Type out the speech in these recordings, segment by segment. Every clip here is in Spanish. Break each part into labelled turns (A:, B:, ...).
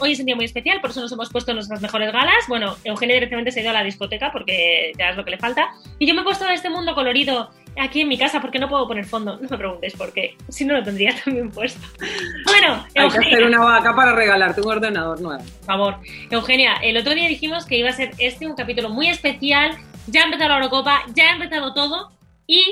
A: hoy es un día muy especial, por eso nos hemos puesto nuestras mejores galas. Bueno, Eugenia directamente se ha ido a la discoteca porque ya es lo que le falta. Y yo me he puesto este mundo colorido aquí en mi casa porque no puedo poner fondo. No me preguntéis por qué, si no lo tendría también puesto. Bueno,
B: Hay que hacer una vaca para regalarte un ordenador nuevo.
A: Por favor. Eugenia, el otro día dijimos que iba a ser este un capítulo muy especial. Ya ha empezado la Eurocopa, ya ha empezado todo.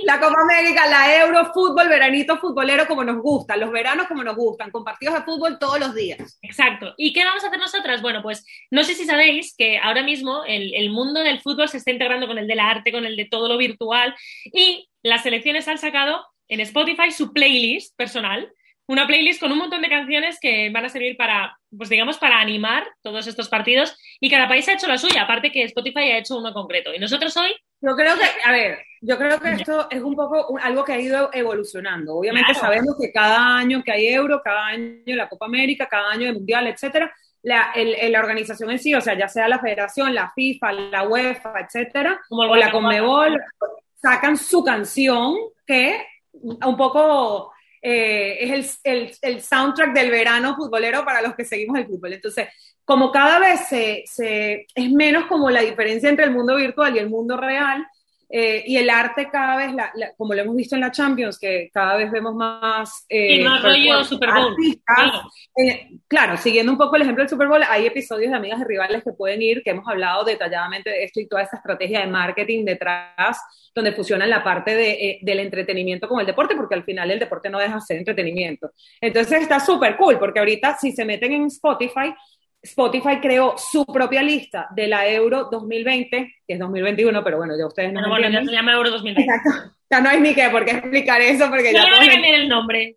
B: La Copa América, la Euro, fútbol, veranito futbolero como nos gusta, los veranos como nos gustan, con partidos de fútbol todos los días.
A: Exacto. ¿Y qué vamos a hacer nosotras? Bueno, pues no sé si sabéis que ahora mismo el, mundo del fútbol se está integrando con el del arte, con el de todo lo virtual y las selecciones han sacado en Spotify su playlist personal, una playlist con un montón de canciones que van a servir para, pues digamos, para animar todos estos partidos y cada país ha hecho la suya, aparte que Spotify ha hecho uno concreto. Y nosotros hoy
B: Yo creo que, a ver, yo creo que esto es un poco un- algo que ha ido evolucionando. Obviamente
A: Claro.
B: sabemos que cada año que hay Euro, cada año la Copa América, cada año el Mundial, etcétera, la, el- la organización en sí, o sea, ya sea la Federación, la FIFA, la UEFA, etcétera,
A: Como
B: o la. Conmebol, sacan su canción que un poco eh, es el, el- el soundtrack del verano futbolero para los que seguimos el fútbol. Entonces, como cada vez se, se- es menos como la diferencia entre el mundo virtual y el mundo real, eh, y el arte cada vez, la- la- como lo hemos visto en la Champions, que cada vez vemos más... eh,
A: Y más rollo Super Bowl.
B: artistas,
A: Claro.
B: eh, claro, siguiendo un poco el ejemplo del Super Bowl, hay episodios de Amigas y Rivales que pueden ir, que hemos hablado detalladamente de esto y toda esa estrategia de marketing detrás, donde fusionan la parte de, eh, del entretenimiento con el deporte, porque al final el deporte no deja de ser entretenimiento. Entonces está súper cool, porque ahorita si se meten en Spotify, Spotify creó su propia lista de la Euro 2020, que es 2021, pero bueno, ya ustedes no
A: Bueno, bueno, ya se llama Euro 2020.
B: Exacto. Ya no hay ni que por qué explicar eso, porque
A: No
B: ya
A: van
B: todos
A: a cambiar el nombre.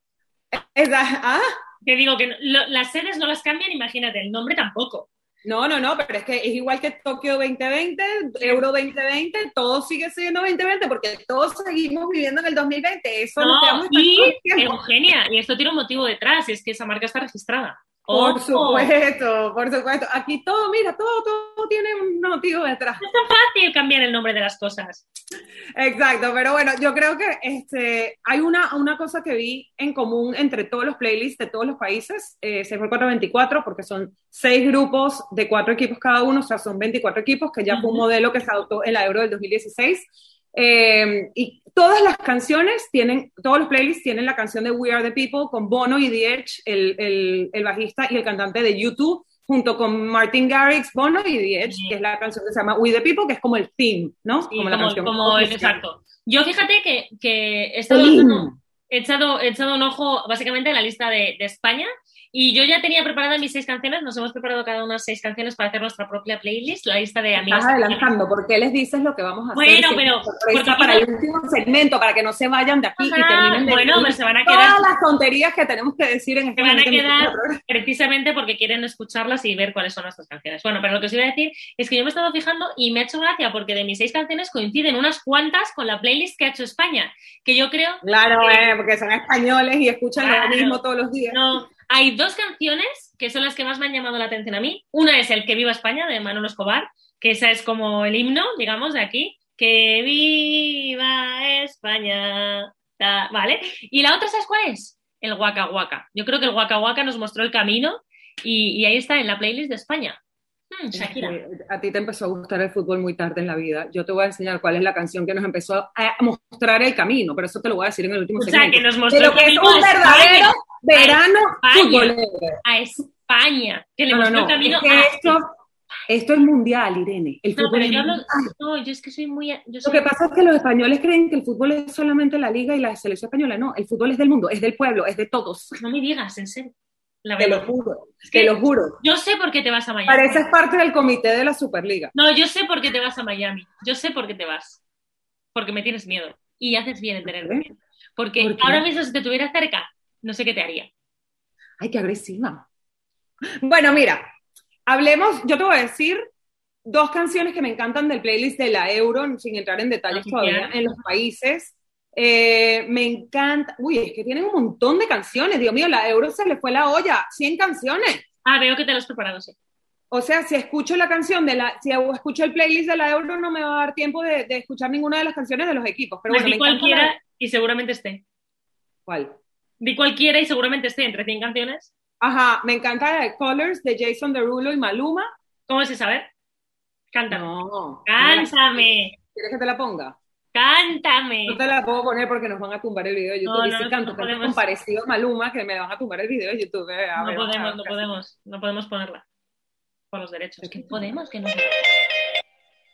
B: Esa- ¿ah?
A: Te digo que no- lo- las sedes no las cambian, imagínate, el nombre tampoco.
B: No, no, no, pero es que es igual que Tokio 2020, Euro 2020, todo sigue siendo 2020 porque todos seguimos viviendo en el 2020. Eso
A: No, y. Eugenia, y esto tiene un motivo detrás, es que esa marca está registrada.
B: Por supuesto, por supuesto. Aquí todo, mira, todo, todo tiene un motivo detrás.
A: No es tan fácil cambiar el nombre de las cosas.
B: Exacto, pero bueno, yo creo que este, hay una, una cosa que vi en común entre todos los playlists de todos los países, eh, se fue 424 porque son seis grupos de cuatro equipos cada uno, o sea, son 24 equipos, que ya fue un modelo que se adoptó en la Euro del 2016. Eh, y todas las canciones tienen, todos los playlists tienen la canción de We Are the People con Bono y The Edge, el, el, el bajista y el cantante de YouTube, junto con Martin Garrix, Bono y The Edge,
A: Sí.
B: que es la canción que se llama We the People, que es como el theme, ¿no?
A: Sí,
B: como
A: como,
B: la canción.
A: como-
B: oficial.
A: exacto. Yo fíjate que, que he, estado
B: El
A: he echado, he echado un ojo básicamente en la lista de, de España y yo ya tenía preparadas mis seis canciones, nos hemos preparado cada una seis canciones para hacer nuestra propia playlist, la lista de amigas.
B: Estás adelantando, porque les dices lo que vamos a hacer.
A: Bueno, pero-
B: para el último segmento, para que no se vayan de aquí y
A: Ajá,
B: terminen de
A: bueno, pues se van a
B: todas
A: quedar-
B: las tonterías que tenemos que decir en este
A: Se van a
B: este
A: quedar precisamente porque quieren escucharlas y ver cuáles son nuestras canciones. Bueno, pero lo que os iba a decir es que yo me he estado fijando y me ha hecho gracia porque de mis seis canciones coinciden unas cuantas con la playlist que ha hecho España, que yo creo
B: Claro, eh, porque son españoles y escuchan
A: Claro.
B: lo mismo todos los días.
A: No, hay dos canciones que son las que más me han llamado la atención a mí. Una es el Que viva España de Manolo Escobar, que esa es como el himno, digamos, de aquí. Que viva España. Ta- ¿Vale? Y la otra, ¿sabes cuál es? El Waka Waka. Yo creo que el Waka Waka nos mostró el camino y, y ahí está en la playlist de España. Hmm, Shakira.
B: A ti te empezó a gustar el fútbol muy tarde en la vida. Yo te voy a enseñar cuál es la canción que nos empezó a mostrar el camino, pero eso te lo voy a decir en el último
A: O sea, que nos mostró el
B: es
A: camino
B: un
A: a
B: verdadero
A: España.
B: verano
A: España.
B: futbolero.
A: A España. Que le
B: No,
A: el camino
B: es que
A: a
B: esto, esto es mundial, Irene. El
A: No,
B: fútbol
A: pero yo hablo. No, yo es que soy muy. Yo
B: Lo que pasa es que los españoles creen que el fútbol es solamente la liga y la selección española. No, el fútbol es del mundo, es del pueblo, es de todos.
A: No me digas, en serio. La
B: Te lo juro,
A: que-
B: te lo juro.
A: Yo sé por qué te vas a Miami.
B: Pareces parte del comité de la Superliga.
A: No, yo sé por qué te vas a Miami. Yo sé por qué te vas. Porque me tienes miedo. Y haces bien en
B: ¿Por qué?
A: miedo. Porque ahora mismo si te tuviera cerca, no sé qué te haría.
B: Ay, qué agresiva. Bueno, mira, hablemos, yo te voy a decir dos canciones que me encantan del playlist de la Euro, sin entrar en detalles todavía en los países. Eh, me encanta, uy, es que tienen un montón de canciones, Dios mío, la Euro se le fue la olla, 100 canciones.
A: Ah, veo que te lo has preparado, sí.
B: O sea, si escucho la canción de la, si escucho el playlist de la Euro, no me va a dar tiempo de, de escuchar ninguna de las canciones de los equipos. Pero bueno, me
A: cualquiera
B: la-
A: y seguramente esté.
B: ¿Cuál?
A: Di cualquiera y seguramente esté entre 100 canciones.
B: Ajá, me encanta la de Colors de Jason Derulo y Maluma.
A: ¿Cómo es esa? A ver. Cántame.
B: No.
A: Cántame.
B: ¿Quieres que te la ponga?
A: Cántame.
B: No te la puedo poner porque nos van a tumbar el video de YouTube.
A: No,
B: y si
A: no
B: canto
A: no
B: canto
A: podemos.
B: con parecido a Maluma, que me van a tumbar el video de YouTube. eh.
A: No
B: ver,
A: podemos, no podemos, no podemos ponerla. Por los derechos.
B: Es que
A: podemos, que no.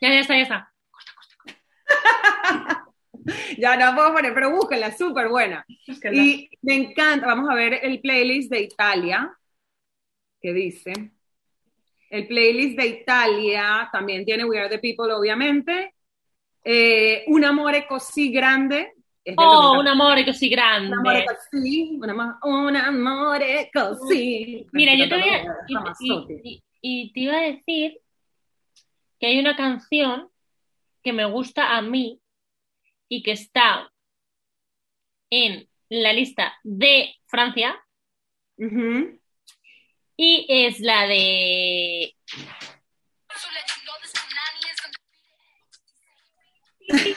A: Ya, ya está, ya está.
B: Ya no puedo poner, pero búsquenla, súper buena. Y me encanta, vamos a ver el playlist de Italia, que dice. El playlist de Italia también tiene We Are the People, obviamente. Eh, un amore così grande. es
A: Oh,
B: 2014.
A: un amore così grande.
B: Un amore così, un, amore così.
A: Mira, yo te voy a. Y- y te iba a decir que hay una canción que me gusta a mí y que está en la lista de Francia
B: Ujú.
A: y es la de. El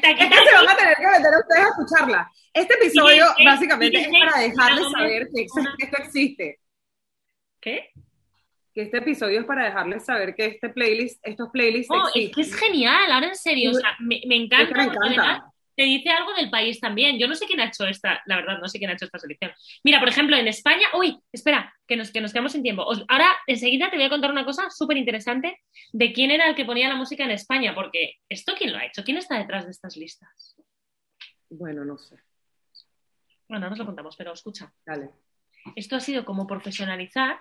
A: taquita.
B: Es que se van a tener que meter ustedes a escucharla. Este episodio básicamente es para dejarles saber que esto existe.
A: ¿Qué?
B: Que este episodio es para dejarles saber que este playlist, estos playlists
A: Oh, es que es genial, ahora en serio, o sea, me, me encanta,
B: me encanta.
A: además te dice algo del país también. Yo no sé quién ha hecho esta, la verdad, no sé quién ha hecho esta selección. Mira, por ejemplo, en España, uy, espera, que nos, que nos quedamos sin tiempo. Os- ahora, enseguida te voy a contar una cosa súper interesante de quién era el que ponía la música en España, porque ¿esto quién lo ha hecho? ¿Quién está detrás de estas listas?
B: Bueno, no sé.
A: Bueno, ahora os lo contamos, pero escucha.
B: Dale.
A: Esto ha sido como profesionalizar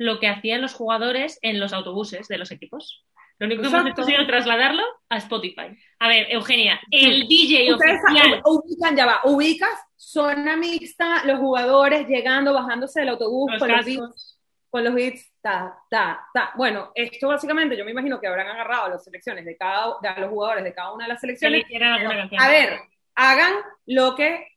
A: lo que hacían los jugadores en los autobuses de los equipos. Lo único que hemos
B: Exacto.
A: hecho ha sido trasladarlo a Spotify. A ver, Eugenia, el DJ oficial.
B: ubican, ya va, ubicas zona mixta, los jugadores llegando, bajándose del autobús
A: Los
B: con los beats, con los beats, ta, ta, ta. Bueno, esto básicamente yo me imagino que habrán agarrado las selecciones de cada, de los jugadores de cada una de las selecciones. Pero, a ver, hagan lo que,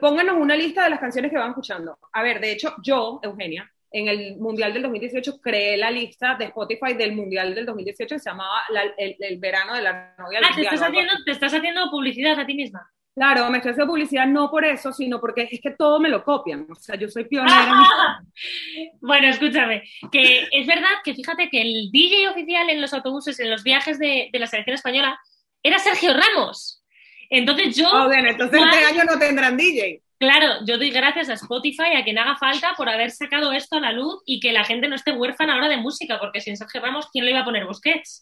B: pónganos una lista de las canciones que van escuchando. A ver, de hecho, yo, Eugenia, en el Mundial del 2018 creé la lista de Spotify del Mundial del 2018 que se llamaba la- el, el verano de la novia del
A: Ah, te estás, haciendo, te estás haciendo publicidad a ti misma.
B: Claro, me estoy haciendo publicidad no por eso, sino porque es que todo me lo copian. O sea, yo soy pionera. mi-
A: Bueno, escúchame, que es verdad que fíjate que el DJ oficial en los autobuses, en los viajes de, de la selección española, era Sergio Ramos. Entonces yo,
B: Ah, bueno, entonces este año no tendrán DJ.
A: Claro, yo doy gracias a Spotify, a quien haga falta, por haber sacado esto a la luz y que la gente no esté huérfana ahora de música, porque sin Sergio Ramos, ¿quién le iba a poner Busquets?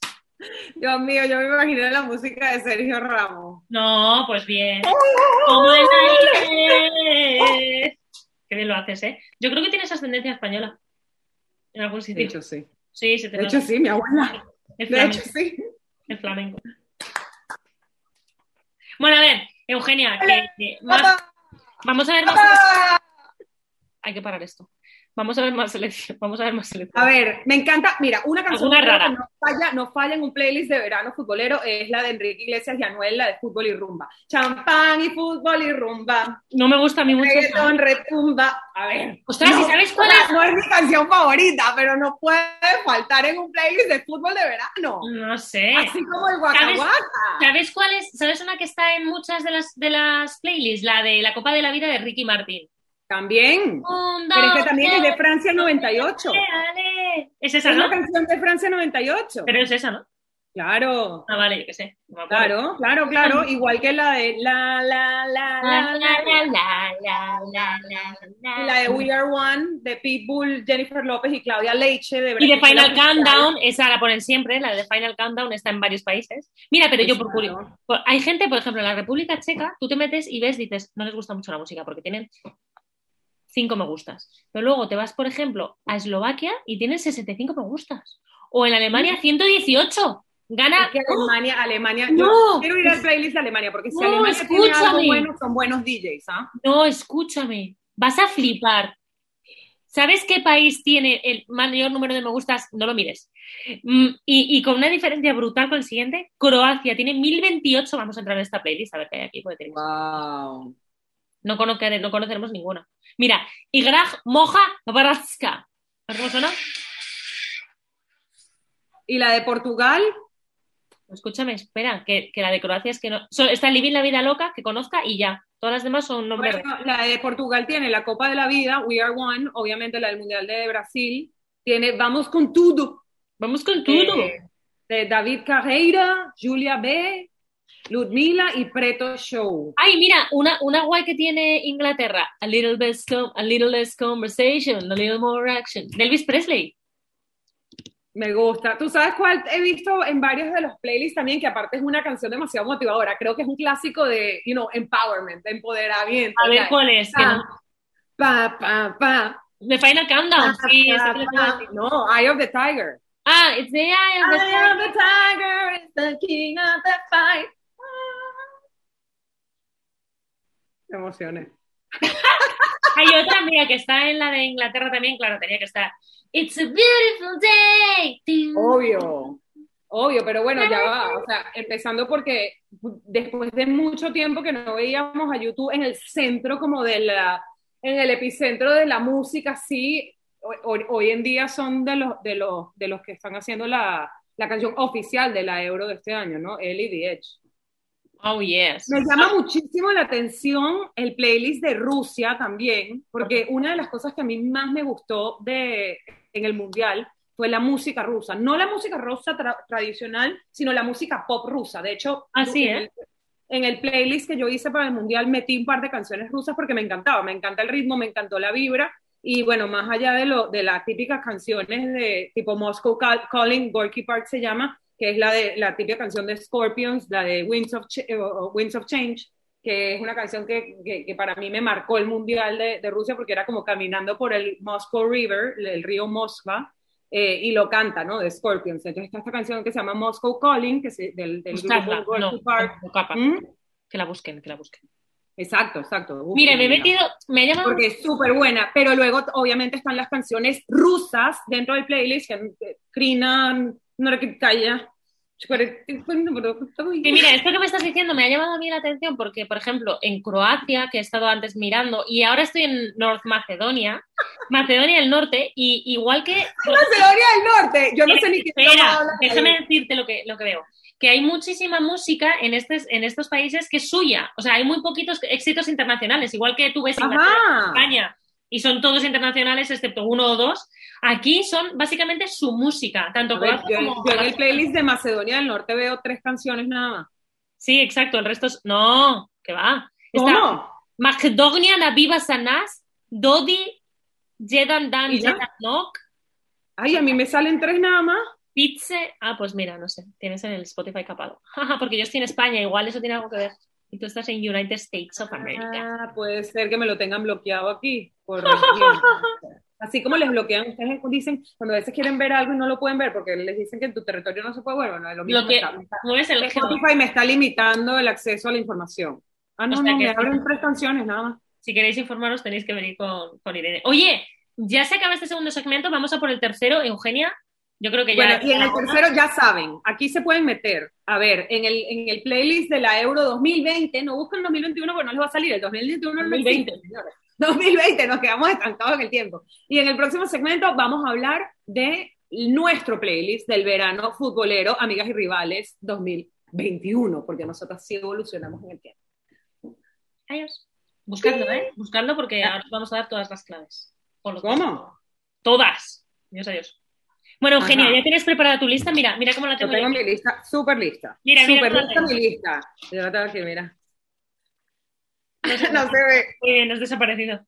B: Dios mío, yo me imaginé la música de Sergio Ramos.
A: No, pues bien. Como el aire. Qué bien lo haces, ¿eh? Yo creo que tienes ascendencia española. En algún
B: De
A: sitio.
B: hecho, sí.
A: Sí, se te
B: De hecho, sí, mi abuela.
A: El
B: De hecho, sí.
A: El flamenco. Bueno, a ver, Eugenia, que, que. Vamos a ver más.
B: ¡Papá!
A: Hay que parar esto. Vamos a ver más selección. Vamos a ver más selección.
B: A ver, me encanta. Mira, una canción creo
A: rara.
B: que no falla, no falla en un playlist de verano futbolero es la de Enrique Iglesias y Anuel, la de fútbol y rumba. Champán y fútbol y rumba.
A: No me gusta a mí mucho.
B: Reggaetón, retumba. A ver.
A: Ostras, ¿y sabes cuál es?
B: No es mi canción favorita, pero no puede faltar en un playlist de fútbol de verano.
A: No sé.
B: Así como el Waka
A: ¿Sabes? ¿Sabes cuál es? ¿Sabes una que está en muchas de las, de las playlists? La de la Copa de la Vida de Ricky Martin.
B: También.
A: Un,
B: Pero es que
A: dos,
B: también es de
A: tres,
B: Francia 98.
A: dale. Es esa,
B: Es
A: ¿no?
B: la canción de Francia 98.
A: Pero es esa, ¿no?
B: Claro.
A: Ah, vale, yo qué sé. no.
B: Claro, claro, claro. Igual que la de la, la, la,
A: La,
B: la,
A: la,
B: la,
A: la, la, la,
B: de We Are One de Pitbull, Jennifer López y Claudia Leiche. De
A: Y de. Final Countdown, esa la ponen siempre, la de Final Countdown está en varios países. Mira, pero yo por curiosidad, hay gente, por ejemplo, en la República Checa, tú te metes y ves, dices, no les gusta mucho la música porque tienen cinco me gustas. Pero luego te vas, por ejemplo, a Eslovaquia y tienen 65 me gustas. O en Alemania 118. Gana.
B: Es que Alemania, Alemania,
A: No.
B: yo quiero ir al playlist de Alemania, porque si
A: No,
B: Alemania tiene algo
A: escúchame.
B: bueno, son buenos DJs, ¿ah?
A: No, escúchame, vas a flipar. ¿Sabes qué país tiene el mayor número de me gustas? No lo mires. Mm, y, y con una diferencia brutal con el siguiente, Croacia tiene 1028. Vamos a entrar en esta playlist a ver qué hay aquí.
B: Wow.
A: No, no conoceremos ninguna. Mira, Igraj Moja Bratska. ¿Cómo suena?
B: Y la de Portugal,
A: Escúchame, espera, que, que la de Croacia es que no. so- está Living la vida loca, que conozca y ya. Todas las demás son nombres.
B: Bueno, la de Portugal tiene la Copa de la Vida, We Are One, obviamente la del Mundial de Brasil, tiene Vamos con Todo.
A: Vamos con todo.
B: Eh, de David Carreira, Julia B., Ludmila y Preto Show.
A: Ay, mira, una, una guay que tiene Inglaterra. A little, less a little less conversation, a little more action. Elvis Presley.
B: Me gusta. ¿Tú sabes cuál he visto en varios de los playlists también? Que aparte es una canción demasiado motivadora. Creo que es un clásico de, you know, empowerment, de empoderamiento.
A: A ver cuál es. no-
B: Pa, pa, pa.
A: The Final Countdown. Sí,
B: Pa, pa. No, Eye of the Tiger.
A: Ah, it's the eye of the
B: Eye of the tiger is the king of the fight. Emocioné.
A: Hay otra, mira, que está en la de Inglaterra también, claro, tenía que estar. It's a beautiful day.
B: Obvio, obvio, pero bueno, ya va. O sea, empezando porque después de mucho tiempo que no veíamos a YouTube en el centro como de la, en el epicentro de la música, sí, hoy, hoy en día son de los, de los, de los que están haciendo la, la canción oficial de la Euro de este año, ¿no? Ellie the Edge.
A: Oh, yes.
B: Me llama muchísimo la atención el playlist de Rusia también, porque una de las cosas que a mí más me gustó de, en el Mundial fue la música rusa. No la música rusa tra- tradicional, sino la música pop rusa. De hecho,
A: Así,
B: en,
A: ¿eh?
B: el, en el playlist que yo hice para el Mundial metí un par de canciones rusas porque me encantaba. Me encanta el ritmo, me encantó la vibra. Y bueno, más allá de, lo, de las típicas canciones de tipo Moscow Call- Calling, Gorky Park se llama, que es la de la típica canción de Scorpions, la de Winds of, Ch- Winds of Change, que es una canción que, que, que para mí me marcó el mundial de, de, Rusia porque era como caminando por el Moscow River, el río Moskva, eh, y lo canta, ¿no? De Scorpions. Entonces está esta canción que se llama Moscow Calling, que es del, del
A: Buscarla,
B: grupo
A: no,
B: Park.
A: no, capa.
B: ¿Mm?
A: Que la busquen, que la busquen.
B: Exacto, exacto. Uf,
A: Mira, me he metido, me ha llamado
B: Porque es súper buena, pero luego obviamente están las canciones rusas dentro del playlist, que Krina, Norakitaya.
A: Que mira, esto que me estás diciendo me ha llamado a mí la atención porque, por ejemplo, en Croacia, que he estado antes mirando, y ahora estoy en North Macedonia, Macedonia del Norte, y igual que...
B: Macedonia del Norte, yo no sé ni qué
A: Espera, déjame decirte lo que, lo que veo. Que hay muchísima música en, estes, en estos países que es suya. O sea, hay muy poquitos éxitos internacionales, igual que tú ves
B: Ajá.
A: España, y son todos internacionales excepto uno o dos. Aquí son básicamente su música, tanto
B: ver, yo,
A: como...
B: yo en el playlist de Macedonia del Norte veo tres canciones nada más.
A: Sí, exacto, el resto es... No, que va.
B: ¿Cómo?
A: Macedonia la Viva Sanás, Dodi, Jedan Dan. Jedan Nok,
B: Ay, a mí me salen tres nada más.
A: Pizze... Ah, pues mira, no sé, tienes en el Spotify capado. Porque yo estoy en España, igual eso tiene algo que ver. Y tú estás en United States of America.
B: Ah, puede ser que me lo tengan bloqueado aquí. Por Así como les bloquean, ustedes dicen, cuando a veces quieren ver algo y no lo pueden ver porque les dicen que en tu territorio no se puede, bueno, no es lo mismo.
A: Lo que
B: me está- está-
A: mueves el.
B: Spotify me está limitando el acceso a la información. Ah, no,
A: O sea
B: no, me
A: sí.
B: abren tres canciones nada más.
A: Si queréis informaros, tenéis que venir con, con Irene. Oye, ya se acaba este segundo segmento, vamos a por el tercero, Eugenia. Yo creo que ya.
B: Bueno, y en el tercero ya saben, aquí se pueden meter, a ver, en el, en el playlist de la Euro 2020, no busquen 2021 porque no les va a salir, el 2021 no
A: 2020.
B: existe, señores. 2020, nos quedamos estancados en el tiempo. Y en el próximo segmento vamos a hablar de nuestro playlist del verano futbolero, amigas y rivales 2021, porque nosotros sí evolucionamos en el tiempo.
A: Adiós. Buscadlo, ¿eh? Buscadlo porque ahora os vamos a dar todas las claves. Por lo
B: ¿Cómo?
A: Todas. Dios adiós. Bueno, Eugenia,
B: Ajá.
A: ¿ya tienes preparada tu lista? Mira, mira cómo la
B: Yo
A: tengo.
B: tengo
A: yo.
B: mi lista, súper lista.
A: Mira, mira
B: súper
A: cómo la
B: lista
A: tengo.
B: mi lista. Yo la tengo aquí, mira.
A: No
B: se ve.
A: Muy bien, has desaparecido.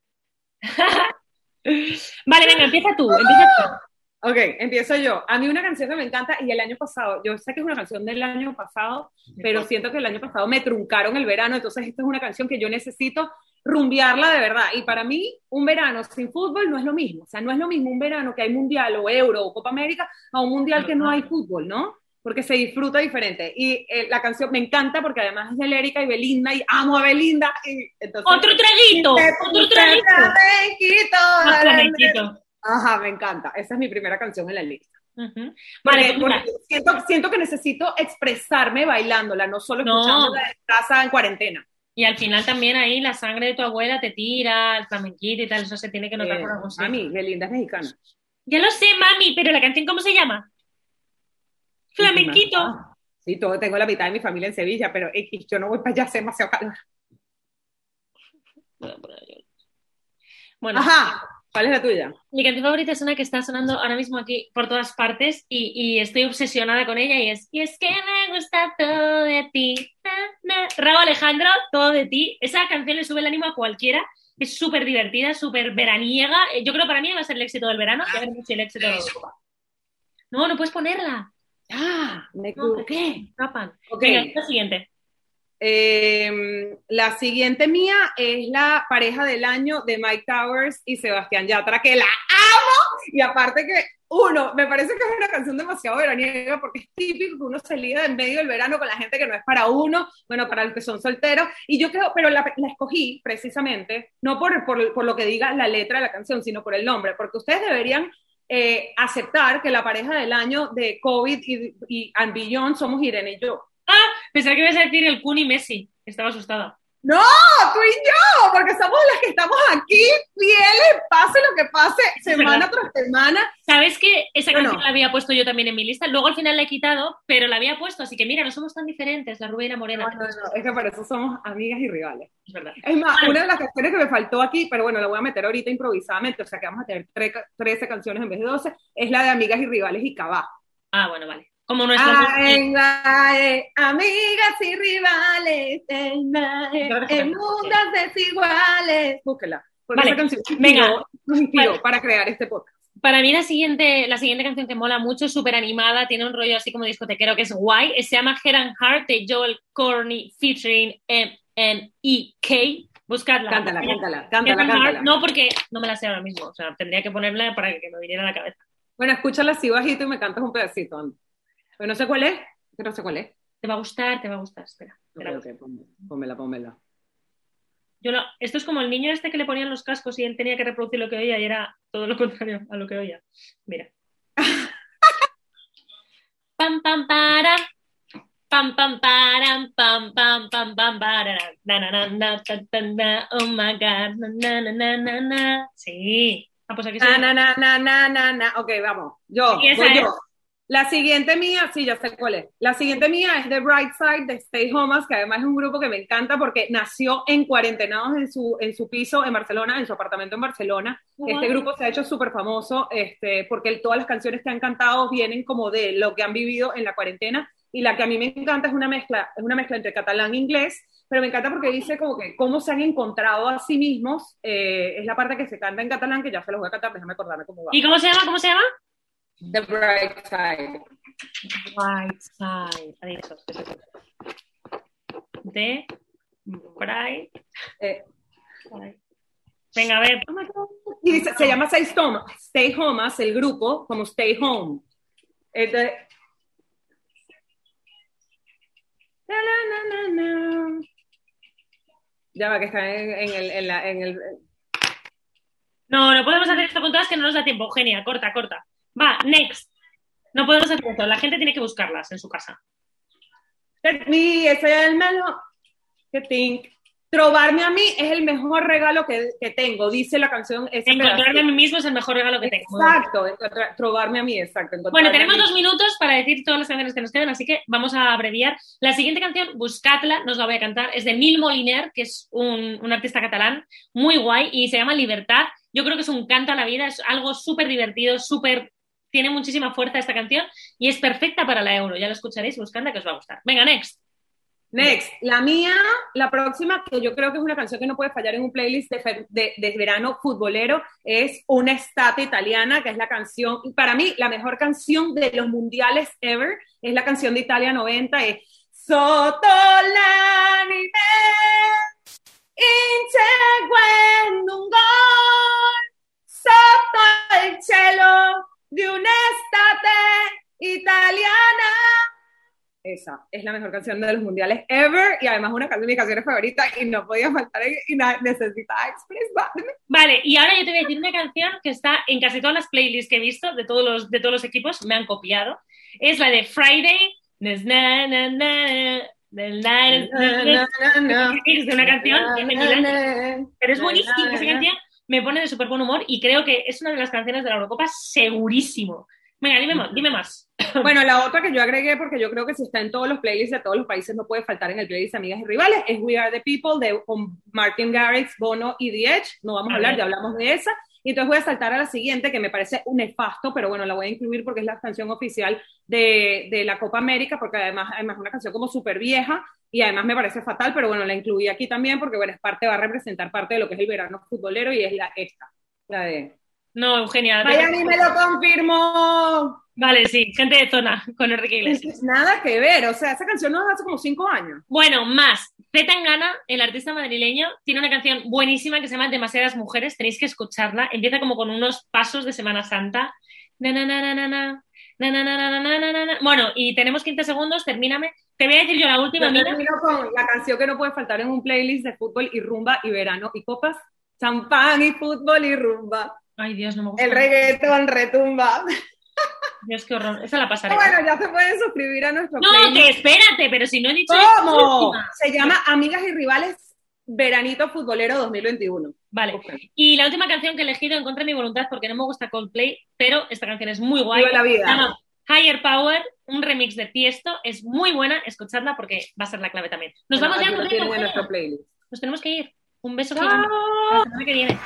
A: vale, venga, empieza tú. Empieza tú.
B: Ok, empiezo yo. A mí una canción que me encanta y el año pasado, yo sé que es una canción del año pasado, pero siento que el año pasado me truncaron el verano, entonces esta es una canción que yo necesito rumbearla de verdad. Y para mí, un verano sin fútbol no es lo mismo. O sea, no es lo mismo un verano que hay mundial o euro o Copa América a un mundial que no hay fútbol, ¿no? Porque se disfruta diferente. Y eh, la canción me encanta porque además es de Lérica y Belinda y amo a Belinda. Y entonces,
A: Otro traguito, otro traguito.
B: Ajá, me encanta. Esa es mi primera canción en la lista.
A: Ujú.
B: Porque-
A: Vale, pues mira,
B: porque siento, siento que necesito expresarme bailándola, no solo
A: No.
B: escuchándola en casa en cuarentena.
A: y al final también ahí la sangre de tu abuela te tira, el flamenquito y tal, eso se tiene que notar
B: Eh,
A: por algún
B: mami, Belinda es mexicana.
A: Ya lo sé, mami, pero la canción, ¿cómo se llama? Flamenquito.
B: Ah, Sí, todo, tengo la mitad de mi familia en Sevilla, pero X, yo no voy para allá, hace demasiado calor.
A: Bueno,
B: Ajá, ¿cuál es la tuya?
A: mi canción favorita es una que está sonando ahora mismo aquí por todas partes y, y estoy obsesionada con ella y es Y es que me gusta todo de ti. Raúl Alejandro, todo de ti. Esa canción le sube el ánimo a cualquiera. Es súper divertida, súper veraniega. Eh, Yo creo que para mí va a ser el éxito del verano y a ver el éxito de. No, no puedes ponerla.
B: Ah, me
A: No,
B: equivoqué.
A: Tapan.
B: Ok.
A: Venga, la siguiente.
B: Eh, la siguiente mía es la pareja del año de Mike Towers y Sebastián Yatra, que la amo. Y aparte que, uno, me parece que es una canción demasiado veraniega porque es típico que uno se liga en medio del verano con la gente que no es para uno, bueno, para los que son solteros. Y yo creo, pero la, la escogí precisamente, no por, por, por lo que diga la letra de la canción, sino por el nombre, porque ustedes deberían eh, aceptar que la pareja del año de COVID y, y and Beyond somos Irene y yo.
A: Ah, pensaba que ibas a decir el Kun y Messi. Estaba asustada.
B: No, tú y yo, porque somos las que estamos aquí fieles, pase lo que pase, semana tras semana.
A: ¿Sabes que esa
B: Bueno.
A: canción la había puesto yo también en mi lista? Luego al final la he quitado, pero la había puesto, así que mira, no somos tan diferentes, la la morena.
B: No, no, no, es que por eso somos amigas y rivales.
A: Es verdad.
B: Es más,
A: Vale.
B: una de las canciones que me faltó aquí, pero bueno, la voy a meter ahorita improvisadamente, o sea que vamos a tener tre- 13 canciones en vez de 12, es la de Amigas y Rivales y Cabá.
A: Ah, bueno, vale. Como nuestra...
B: Amigas y rivales, en, mundos desiguales. Búsquela. Porque
A: Vale,
B: esa canción
A: venga.
B: nos inspiró
A: Vale.
B: para crear este podcast.
A: Para mí la siguiente, la siguiente canción que mola mucho, es súper animada, tiene un rollo así como discotequero que es guay, se llama Head and Heart de Joel Corney featuring M.N.E.K. Buscadla.
B: Cántala, cántala, cántala, cántala.
A: no porque no me la sé ahora mismo, o sea, tendría que ponerla para que me viniera a la cabeza.
B: Bueno, escúchala así bajito y me cantas un pedacito. Pero no sé cuál es, pero no sé cuál es.
A: Te va a gustar, te va a gustar, espera. espera.
B: Ok, ok, pónmela, pónmela, pónmela.
A: Yo no, esto es como el niño este que le ponían los cascos y él tenía que reproducir lo que oía y era todo lo contrario a lo que oía. Mira. pam pam para pam pam param pam pam pam pam para na na na na ta, ta, na, oh my god na na na na na na sí ah pues aquí
B: Na, na, na, na, na, na, na. Ok, vamos. Yo,
A: Sí, esa
B: voy
A: es.
B: yo. La siguiente mía, sí, ya sé cuál es. La siguiente mía es The Bright Side de Stay Homas, que además es un grupo que me encanta porque nació en cuarentenados en su, en su piso en Barcelona, en su apartamento en Barcelona. Este grupo se ha hecho súper famoso este, porque todas las canciones que han cantado vienen como de lo que han vivido en la cuarentena. Y la que a mí me encanta es una mezcla, es una mezcla entre catalán e inglés, pero me encanta porque dice como que cómo se han encontrado a sí mismos. eh, es la parte que se canta en catalán, que ya se los voy a cantar, déjame acordarme cómo va.
A: y cómo se llama cómo se llama
B: The Bright Side.
A: White Side adiós de Bright
B: Eh,
A: Side. venga a ver
B: y dice- se llama Stay Home, Stay Homas, el grupo, como Stay Home. Entonces, na, na, na, na, na. Ya va, que está en, en el, en, la, en el...
A: No, no podemos hacer esto con todas que no nos da tiempo. Eugenia, corta, corta. Va, next. No podemos hacer esto. La gente tiene que buscarlas en su casa.
B: Let me, ese es el mejor que think. Trobarme a mí es el mejor regalo que, que tengo, dice la canción.
A: Encontrarme a mí mismo es el mejor regalo que tengo.
B: Exacto, trobarme a mí, exacto.
A: Bueno, tenemos dos minutos para decir todas las canciones que nos quedan, así que vamos a abreviar. La siguiente canción, buscadla, no os la voy a cantar, es de Nil Moliner, que es un, un artista catalán muy guay y se llama Libertad. Yo creo que es un canto a la vida, es algo súper divertido, súper. Tiene muchísima fuerza esta canción y es perfecta para la euro. Ya la escucharéis, buscadla que os va a gustar. Venga, next.
B: Next, la mía, la próxima, que yo creo que es una canción que no puede fallar en un playlist de, de- verano futbolero, es Una Estate Italiana, que es la canción, para mí, la mejor canción de los mundiales ever, es la canción de Italia 90, es Sotto la neve, inseguendo un gol, sotto il cielo di un'estate italiana. Esa es la mejor canción de los mundiales ever y además una de mis canciones favoritas y no podía faltar y necesitaba expresarme.
A: Vale, y ahora yo te voy a decir una canción que está en casi todas las playlists que he visto de todos los, de todos los equipos, me han copiado. Es la de Friday. Es de una canción de Milán, pero es buenísima esa canción, me pone de súper buen humor y creo que es una de las canciones de la Eurocopa segurísimo. Venga, dime más, dime más.
B: Bueno, la otra que yo agregué, porque yo creo que si está en todos los playlists de todos los países, no puede faltar en el playlist Amigas y Rivales, es We Are the People de con Martin Garrix, Bono y The Edge. No vamos a, hablar, ya hablamos de esa. Y entonces voy a saltar a la siguiente, que me parece un nefasto, pero bueno, la voy a incluir porque es la canción oficial de, de la Copa América, porque además, además es una canción como súper vieja y además me parece fatal, pero bueno, la incluí aquí también porque bueno, es parte, va a representar parte de lo que es el verano futbolero y es la esta, la de...
A: No, Eugenia.
B: Miami me lo confirmó.
A: Vale, sí, gente de zona con Enrique Iglesias.
B: Nada que ver, o sea, esa canción no es hace como cinco años.
A: Bueno, más. Z Tangana, el artista madrileño, tiene una canción buenísima que se llama Demasiadas Mujeres, tenéis que escucharla. Empieza como con unos pasos de Semana Santa. Na, na, na, na, na, na. Na, na, na, na, na, na, na. Bueno, y tenemos 15 segundos, termíname. Te voy a decir yo la última,
B: Yo termino con la canción que no puede faltar en un playlist de fútbol y rumba y verano y copas. Champán y fútbol y rumba.
A: Ay, Dios, no me gusta.
B: El reggaetón retumba.
A: Dios, qué horror. Esa la pasaré.
B: Bueno, ya se pueden suscribir a nuestro
A: No,
B: playlist.
A: que espérate, pero si no he dicho
B: ¿Cómo? Se llama Amigas y Rivales Veranito Futbolero 2021.
A: Vale. Y la última canción que he elegido en contra de mi voluntad porque no me gusta Coldplay, pero esta canción es muy guay.
B: La vida.
A: Se llama Higher Power, un remix de Tiesto. Es muy buena, escuchadla porque va a ser la clave también. Nos
B: Bueno,
A: vamos ya
B: playlist.
A: Nos tenemos que ir. Un beso
B: Chao.
A: Hasta la semana que viene.